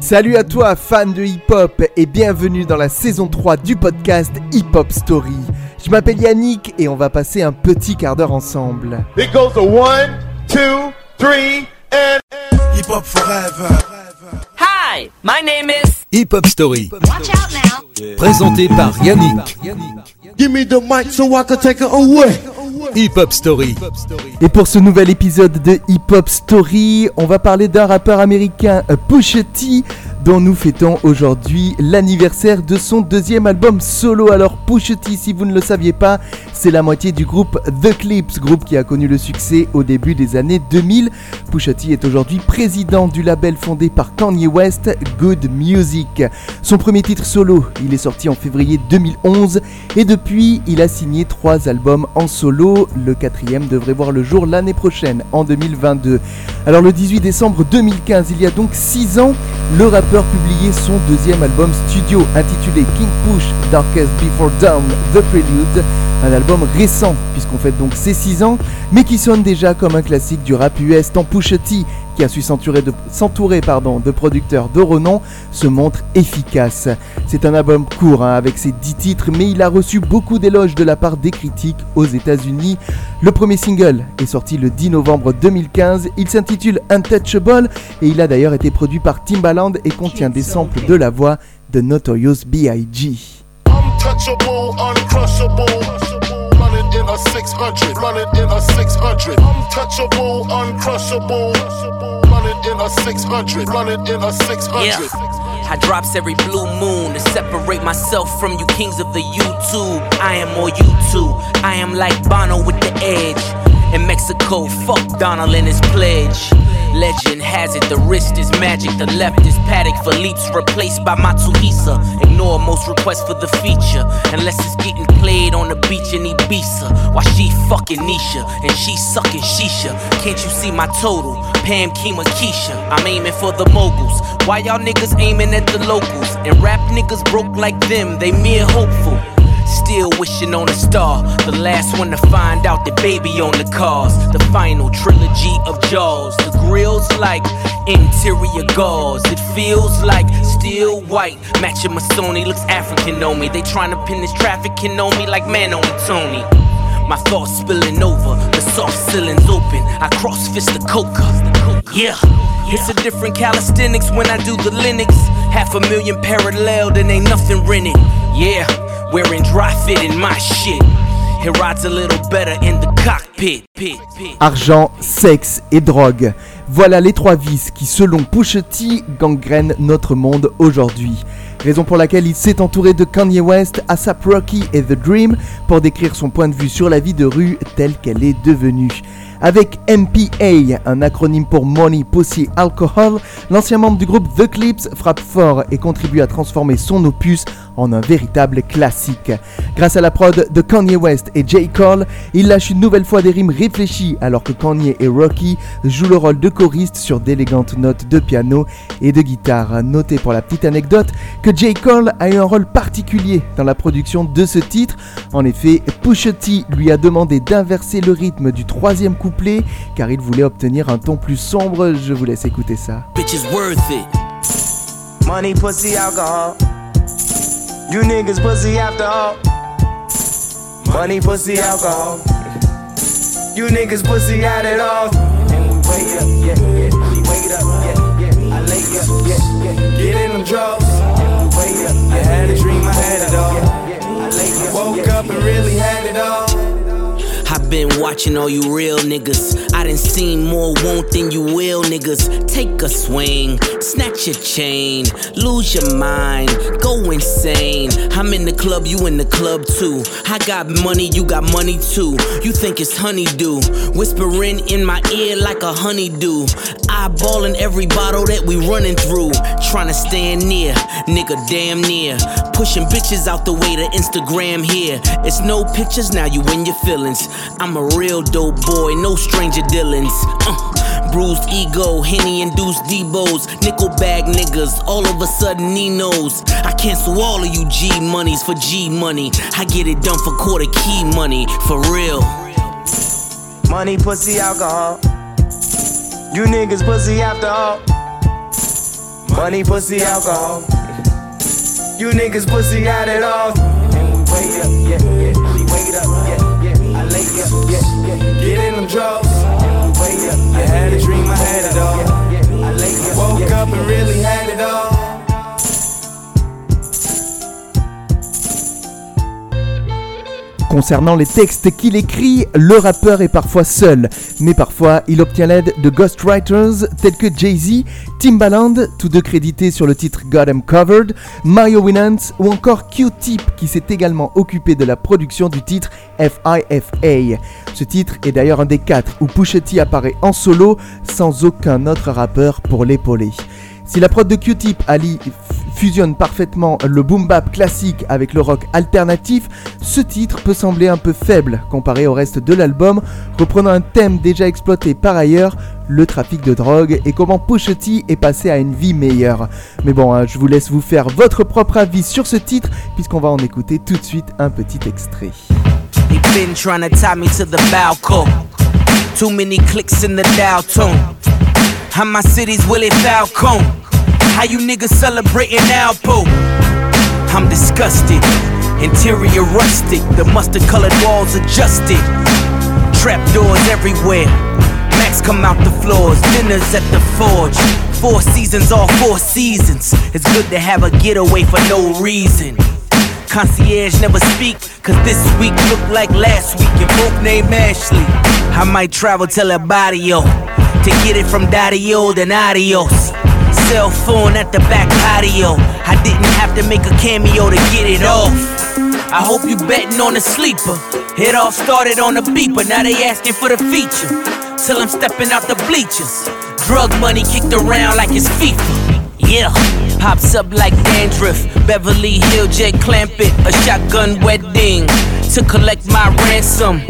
Salut à toi, fan de hip-hop, et bienvenue dans la saison 3 du podcast Hip Hop Story. Je m'appelle Yannick et on va passer un petit quart d'heure ensemble. It goes to one, two, three, and. Hip Hop Forever. Hi, my name is. Hip Hop Story, Watch out now. présenté par Yannick. Give me the mic so I can take it away. Hip Hop Story, Et pour ce nouvel épisode de Hip Hop Story, on va parler d'un rappeur américain, euh, Pusha dont nous fêtons aujourd'hui l'anniversaire de son deuxième album solo. Alors Pusha T, si vous ne le saviez pas, c'est la moitié du groupe The Clips, groupe qui a connu le succès au début des années 2000. Pusha T est aujourd'hui président du label fondé par Kanye West, Good Music. Son premier titre solo, il est sorti en février 2011 et depuis, il a signé trois albums en solo. Le quatrième devrait voir le jour l'année prochaine, en 2022. Alors le 18 décembre 2015, il y a donc 6 ans, le rappeur publiait son deuxième album studio intitulé King Push Darkest Before Dawn The Prelude. Un album récent, puisqu'on fête donc ses 6 ans, mais qui sonne déjà comme un classique du rap US tant Pusha qui a su s'entourer de, de producteurs de renom, se montre efficace. C'est un album court hein, avec ses 10 titres, mais il a reçu beaucoup d'éloges de la part des critiques aux États-Unis. Le premier single est sorti le 10 novembre 2015. Il s'intitule Untouchable et il a d'ailleurs été produit par Timbaland et contient des samples de la voix de Notorious B.I.G. Untouchable, uncrushable. Running in a 600. Running in a 600. Untouchable, uncrushable. Running in a 600. Running in a 600. Yeah. I drops every blue moon to separate myself from you kings of the YouTube. I am more YouTube. I am like Bono with the edge. In Mexico, fuck Donald and his pledge. Legend has it, the wrist is magic, the left is paddock for leaps replaced by Matsuhisa. Ignore most requests for the feature, unless it's getting played on the beach in Ibiza. Why she fucking Nisha and she sucking Shisha. Can't you see my total? Pam, Kima, Keisha. I'm aiming for the moguls. Why y'all niggas aiming at the locals? And rap niggas broke like them, they mere hopeful. Still wishing on a star. The last one to find out the baby on the cars. The final trilogy of Jaws. The grill's like interior gauze. It feels like steel white. Matching my Sony looks African on me. They trying to pin this trafficking on me like man on Tony. My thoughts spilling over, the soft ceilings open. I cross fist the coca. Yeah, it's a different calisthenics when I do the Linux. Half a million parallel, then ain't nothing rented. Yeah, wearing dry fit in my shit. It rides a little better in the cockpit. Pit, pit. Argent, sexe et drogue. Voilà les trois vices qui, selon Pusha T, gangrènent notre monde aujourd'hui. Raison pour laquelle il s'est entouré de Kanye West, ASAP Rocky et The Dream pour décrire son point de vue sur la vie de rue telle qu'elle est devenue. Avec MPA, un acronyme pour Money, Pussy, Alcohol, l'ancien membre du groupe The Clips frappe fort et contribue à transformer son opus en un véritable classique. Grâce à la prod de Kanye West et J. Cole, il lâche une nouvelle fois des rimes réfléchies alors que Kanye et Rocky jouent le rôle de choristes sur d'élégantes notes de piano et de guitare. Notez pour la petite anecdote que J. Cole a eu un rôle particulier dans la production de ce titre. En effet, Pusha T lui a demandé d'inverser le rythme du troisième couplet car il voulait obtenir un ton plus sombre. Je vous laisse écouter ça. Bitch is worth it. Money, pussy, alcohol. You niggas pussy after all. Money, pussy, alcohol. You niggas pussy at it all. And we wait up, yeah, yeah. We wait up, yeah, yeah. I lay up, yeah, yeah. Get in them drugs. And we wait up. I had a dream, I had it all. I lay up, woke up and really had it all. Been watching all you real niggas. I done seen more won't than you will niggas. Take a swing, snatch your chain, lose your mind, go insane. I'm in the club, you in the club too. I got money, you got money too. You think it's honeydew, whispering in my ear like a honeydew. Eyeballing every bottle that we running through. Trying to stand near, nigga damn near. Pushing bitches out the way to Instagram here. It's no pictures, now you in your feelings. I'm a real dope boy, no stranger dealings. Uh, bruised ego, Henny induced Debo's, nickel bag niggas, all of a sudden he knows. I cancel all of you G monies for G money. I get it done for quarter key money, for real. Money, pussy, alcohol. You niggas pussy after all. Money, pussy, alcohol. You niggas pussy got it all. And we wait up, yeah, yeah. We wait up, yeah, yeah. I lay up, yeah, yeah. Get in them drugs. Concernant les textes qu'il écrit, le rappeur est parfois seul, mais parfois il obtient l'aide de ghostwriters tels que Jay-Z, Timbaland, tous deux crédités sur le titre Got 'em Covered, Mario Winans ou encore Q-Tip qui s'est également occupé de la production du titre FIFA. Ce titre est d'ailleurs un des quatre où Pusha apparaît en solo sans aucun autre rappeur pour l'épauler. Si la prod de Q-Tip Ali fusionne parfaitement le boom bap classique avec le rock alternatif, ce titre peut sembler un peu faible comparé au reste de l'album, reprenant un thème déjà exploité par ailleurs, le trafic de drogue et comment T est passé à une vie meilleure. Mais bon, hein, je vous laisse vous faire votre propre avis sur ce titre puisqu'on va en écouter tout de suite un petit extrait. How you niggas celebrating Alpo? I'm disgusted. Interior rustic. The mustard colored walls adjusted. Trap doors everywhere. Max come out the floors. Dinners at the forge. Four seasons, all four seasons. It's good to have a getaway for no reason. Concierge never speak, cause this week looked like last week and both named Ashley. I might travel to El Barrio to get it from Dario then adios. Cell phone at the back patio. I didn't have to make a cameo to get it off. I hope you betting on a sleeper. It all started on a beeper, now they asking for the feature. Till I'm stepping out the bleachers. Drug money kicked around like it's FIFA. Yeah, pops up like dandruff. Beverly Hill jet clamp it, a shotgun wedding to collect my ransom.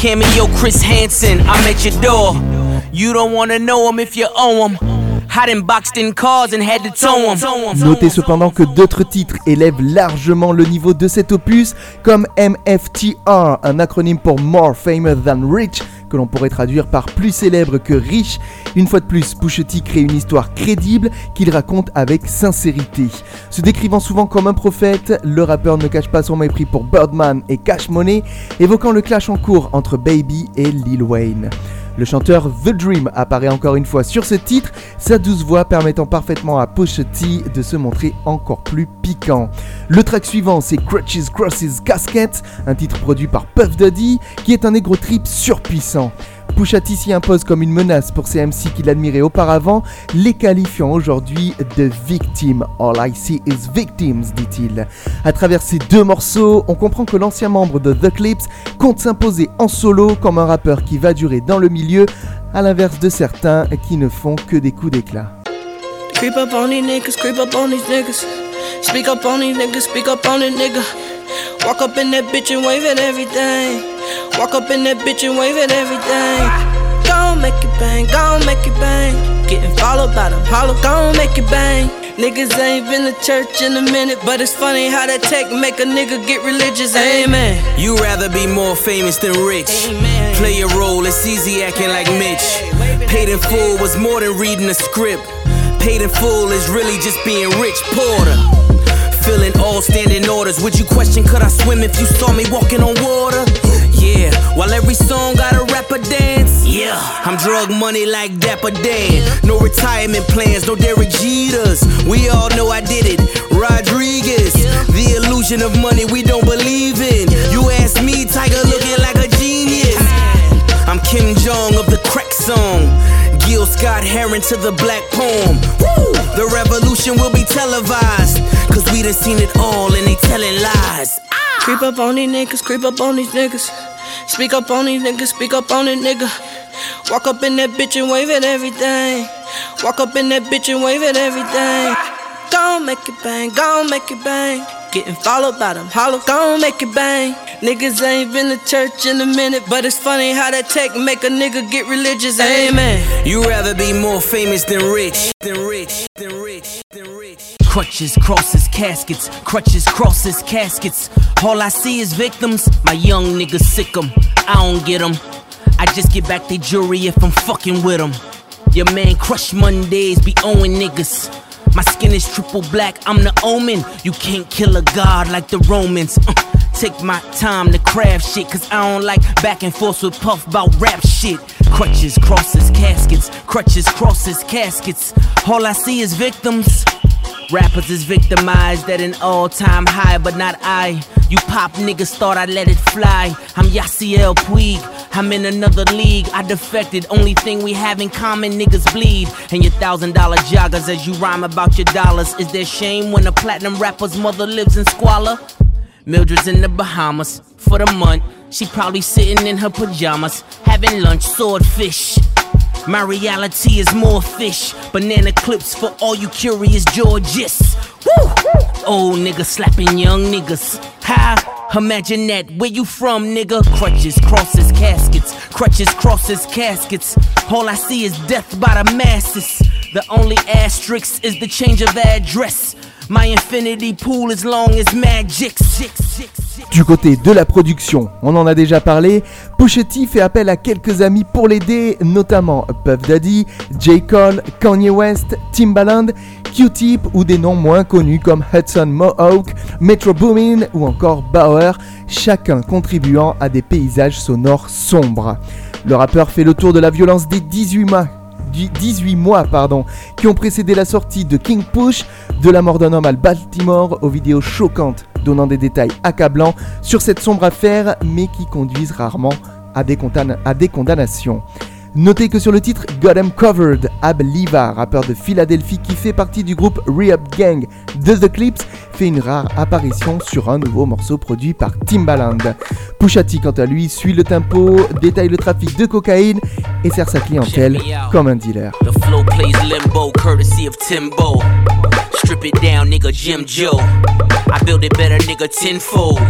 Cameo Chris Hansen, I'm at your door. You don't wanna know him if you owe him. Notez cependant que d'autres titres élèvent largement le niveau de cet opus, comme MFTR, un acronyme pour More Famous Than Rich, que l'on pourrait traduire par plus célèbre que riche. Une fois de plus, Pusha crée une histoire crédible qu'il raconte avec sincérité. Se décrivant souvent comme un prophète, le rappeur ne cache pas son mépris pour Birdman et Cash Money, évoquant le clash en cours entre Baby et Lil Wayne. Le chanteur The Dream apparaît encore une fois sur ce titre, sa douce voix permettant parfaitement à T de se montrer encore plus piquant. Le track suivant c'est Crutches Crosses Casket, un titre produit par Puff Daddy, qui est un égro trip surpuissant. Pusha T s'y impose comme une menace pour ces MC qu'il admirait auparavant, les qualifiant aujourd'hui de victimes. All I see is victims, dit-il. À travers ces deux morceaux, on comprend que l'ancien membre de The Clips compte s'imposer en solo comme un rappeur qui va durer dans le milieu, à l'inverse de certains qui ne font que des coups d'éclat. Walk up in that bitch and wave at everything. Gon' make it bang, gon' make it bang. Getting followed by them hollow, gon' make it bang. Niggas ain't been to church in a minute, but it's funny how that tech make a nigga get religious. Amen. You rather be more famous than rich. Amen. Play a role, it's easy acting like Mitch. Paid in full was more than reading a script. Paid in full is really just being rich. Porter. Filling all standing orders. Would you question could I swim if you saw me walking on water? Yeah, while every song got a rapper dance. Yeah, I'm drug money like Dapper Dan. No retirement plans, no Derek Jeters. We all know I did it. Rodriguez, the illusion of money we don't believe in. You ask me, Tiger looking like a genius. I'm Kim Jong of the crack song. Gil Scott Heron to the black poem. Woo! The revolution will be televised. Cause we done seen it all and they telling lies. Creep up on these niggas, creep up on these niggas. Speak up on these niggas, speak up on it, nigga. Walk up in that bitch and wave at everything. Walk up in that bitch and wave at everything. Gon' make it bang, gon' make it bang. Getting followed by them hollow, gon' make it bang. Niggas ain't been to church in a minute, but it's funny how that tech make a nigga get religious. Amen. You rather be more famous than rich, than rich, than rich, than rich. Crutches, crosses, caskets, crutches, crosses, caskets. All I see is victims. My young niggas sick sick 'em. I don't get get 'em. I just get back the jury if I'm fucking with 'em. Your man crush Mondays be owing niggas. My skin is triple black, I'm the omen. You can't kill a god like the Romans. Uh, take my time to craft shit, cause I don't like back and forth with Puff about rap shit. Crutches, crosses, caskets, crutches, crosses, caskets. All I see is victims. Rappers is victimized at an all time high, but not I. You pop niggas thought I'd let it fly. I'm Yasiel Puig, I'm in another league. I defected, only thing we have in common, niggas bleed. And your thousand dollar joggers as you rhyme about your dollars. Is there shame when a platinum rapper's mother lives in squalor? Mildred's in the Bahamas for the month. She probably sitting in her pajamas, having lunch, swordfish. My reality is more fish. Banana clips for all you curious Georges. Woo! Old nigga slapping young niggas. How? Imagine that. Where you from, nigga? Crutches, crosses, caskets. Crutches, crosses, caskets. All I see is death by the masses. The only asterisk is the change of address. My infinity pool is long as magic. Du côté de la production, on en a déjà parlé, Pushetti fait appel à quelques amis pour l'aider, notamment Puff Daddy, J. Cole, Kanye West, Timbaland, Q-Tip ou des noms moins connus comme Hudson Mohawk, Metro Boomin ou encore Bauer, chacun contribuant à des paysages sonores sombres. Le rappeur fait le tour de la violence des 18 mois 18 mois qui ont précédé la sortie de King Push, de la mort d'un homme à Baltimore, aux vidéos choquantes donnant des détails accablants sur cette sombre affaire, mais qui conduisent rarement à des, à des condamnations. Notez que sur le titre Got Em Covered, Ab Liva, rappeur de Philadelphie qui fait partie du groupe Re-Up Gang de The Clips, fait une rare apparition sur un nouveau morceau produit par Timbaland. Pusha quant à lui, suit le tempo, détaille le trafic de cocaïne et sert sa clientèle comme un dealer. Strip I build it better, nigga, tenfold.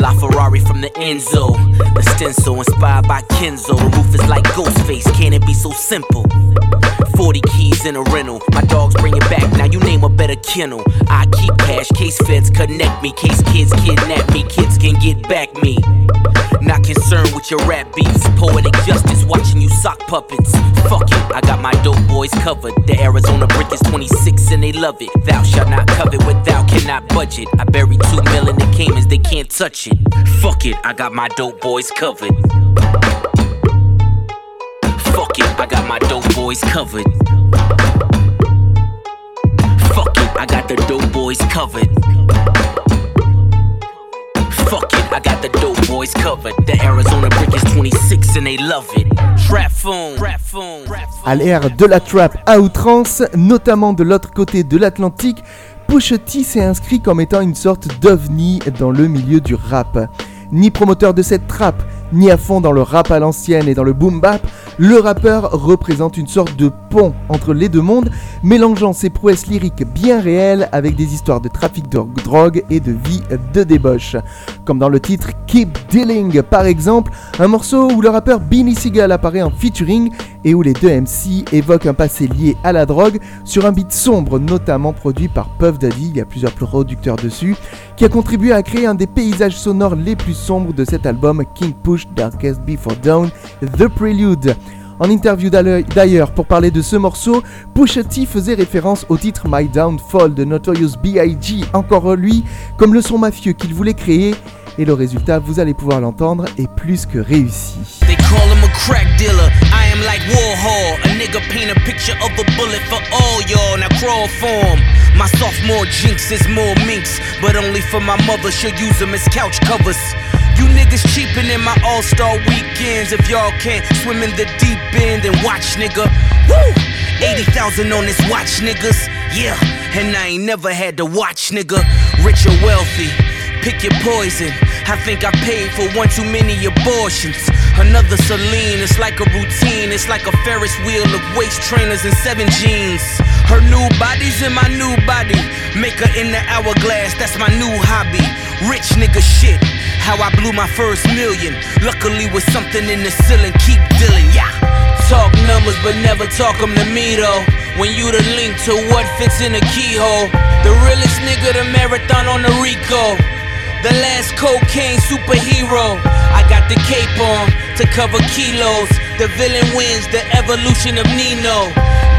La Ferrari from the Enzo. The stencil inspired by Kenzo. The roof is like Ghostface, can it be so simple? 40 keys in a rental. My dogs bring it back, now you name a better kennel. I keep cash, case feds connect me. Case kids kidnap me, kids can get back me. Not concerned with your rap beats. Poetic justice, watching you sock puppets. Fuck my dope boys covered. The Arizona brick is 26 and they love it. Thou shalt not covet what thou cannot budget. I bury two mil in the Caymans, they can't touch it. Fuck it, I got my dope boys covered. Fuck it, I got my dope boys covered. Fuck it, I got the dope boys covered. Fuck it, I got the dope boys covered. The Arizona brick is 26 and they love it. Trap phone. À l'ère de la trap à outrance, notamment de l'autre côté de l'Atlantique, Pusha T s'est inscrit comme étant une sorte d'ovni dans le milieu du rap. Ni promoteur de cette trap, ni à fond dans le rap à l'ancienne et dans le boom bap, le rappeur représente une sorte de pont entre les deux mondes, mélangeant ses prouesses lyriques bien réelles avec des histoires de trafic de drogue et de vie de débauche. Comme dans le titre Keep Dealing par exemple, un morceau où le rappeur Beanie Seagal apparaît en featuring et où les deux MC évoquent un passé lié à la drogue sur un beat sombre notamment produit par Puff Daddy, il y a plusieurs producteurs dessus, qui a contribué à créer un des paysages sonores les plus sombres de cet album King Push Darkest Before Dawn, The Prelude. En interview d'ailleurs pour parler de ce morceau, Pusha T faisait référence au titre My Downfall de Notorious B.I.G. Encore lui, comme le son mafieux qu'il voulait créer, et le résultat, vous allez pouvoir l'entendre, est plus que réussi. My sophomore jinx is more minks, but only for my mother. She'll use them as couch covers. You niggas cheapin' in my all star weekends. If y'all can't swim in the deep end, then watch, nigga. Woo! 80,000 on this watch, niggas. Yeah, and I ain't never had to watch, nigga. Rich or wealthy pick your poison. I think I paid for one too many abortions. Another Celine, it's like a routine. It's like a Ferris wheel of waist trainers and seven jeans. Her new body's in my new body. Make her in the hourglass, that's my new hobby. Rich nigga shit, how I blew my first million. Luckily, with something in the ceiling, keep dealing, yeah. Talk numbers, but never talk them to me though. When you the link to what fits in a keyhole. The realest nigga, the marathon on the Rico. The last cocaine superhero. I got the cape on to cover kilos. The villain wins the evolution of Nino.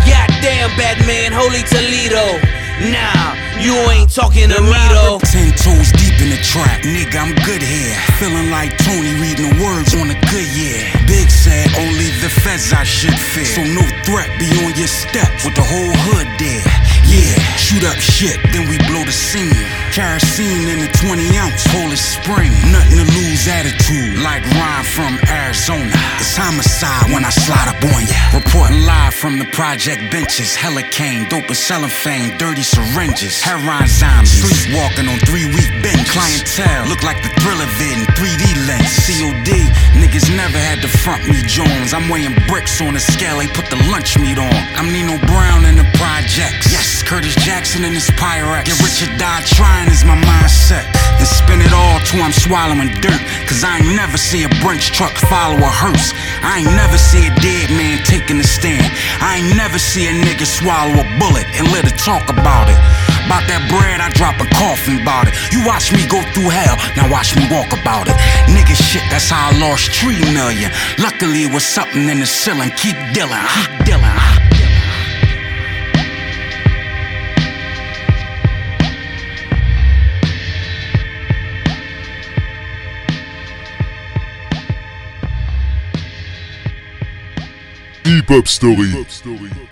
God damn Batman, holy Toledo. Nah, you ain't talking to me though. Ten toes deep in the trap, nigga, I'm good here. Feeling like Tony reading the words on a good year. Big said only the feds I should fear. So no threat be on your steps with the whole hood there. Yeah, shoot up shit, then we blow the scene. Kerosene in the 20 ounce, Polish spring. Nothing to lose attitude, like Ryan from Arizona. It's homicide when I slide up on ya. Reporting live from the project benches. Helicane, dope selling fame, dirty syringes. Heroin zombies, sleepwalking on three week bench. Clientele, look like the thriller vid in 3D lens. COD, niggas never had to front me Jones. I'm weighing bricks on the scale, they put the lunch meat on. I'm Nino Brown in the projects. Yes, Curtis Jackson and his Pyrex. Get rich or die trying is my mindset. And spin it all till I'm swallowing dirt. Cause I ain't never see a Brinks truck follow a hearse. I ain't never see a dead man taking a stand. I ain't never see a nigga swallow a bullet and let it talk about it. About that bread, I drop a coffin about it. You watch me go through hell, now watch me walk about it. Nigga shit, that's how I lost three million. Luckily, it was something in the ceiling. Keep dealing, keep dealing. Hip Hop Story.